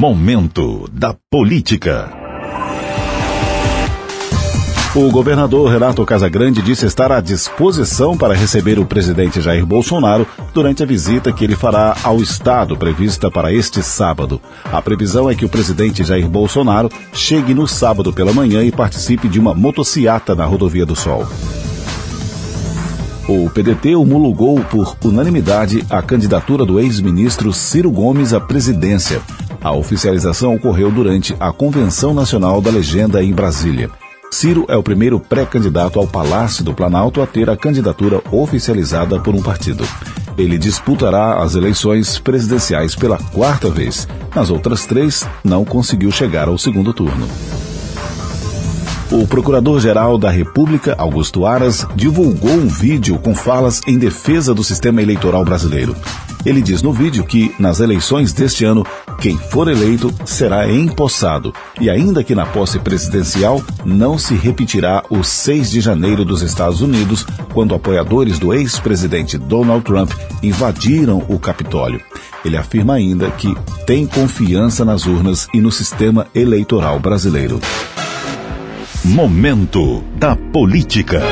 Momento da Política. O governador Renato Casagrande disse estar à disposição para receber o presidente Jair Bolsonaro durante a visita que ele fará ao estado prevista para este sábado. A previsão é que o presidente Jair Bolsonaro chegue no sábado pela manhã e participe de uma motociata na Rodovia do Sol. O PDT homologou por unanimidade a candidatura do ex-ministro Ciro Gomes à presidência. A oficialização ocorreu durante a Convenção Nacional da Legenda em Brasília. Ciro é o primeiro pré-candidato ao Palácio do Planalto a ter a candidatura oficializada por um partido. Ele disputará as eleições presidenciais pela quarta vez. Nas outras três, não conseguiu chegar ao segundo turno. O Procurador-Geral da República, Augusto Aras, divulgou um vídeo com falas em defesa do sistema eleitoral brasileiro. Ele diz no vídeo que, nas eleições deste ano, quem for eleito será empossado e, ainda que na posse presidencial, não se repetirá o 6 de janeiro dos Estados Unidos, quando apoiadores do ex-presidente Donald Trump invadiram o Capitólio. Ele afirma ainda que tem confiança nas urnas e no sistema eleitoral brasileiro. Momento da Política.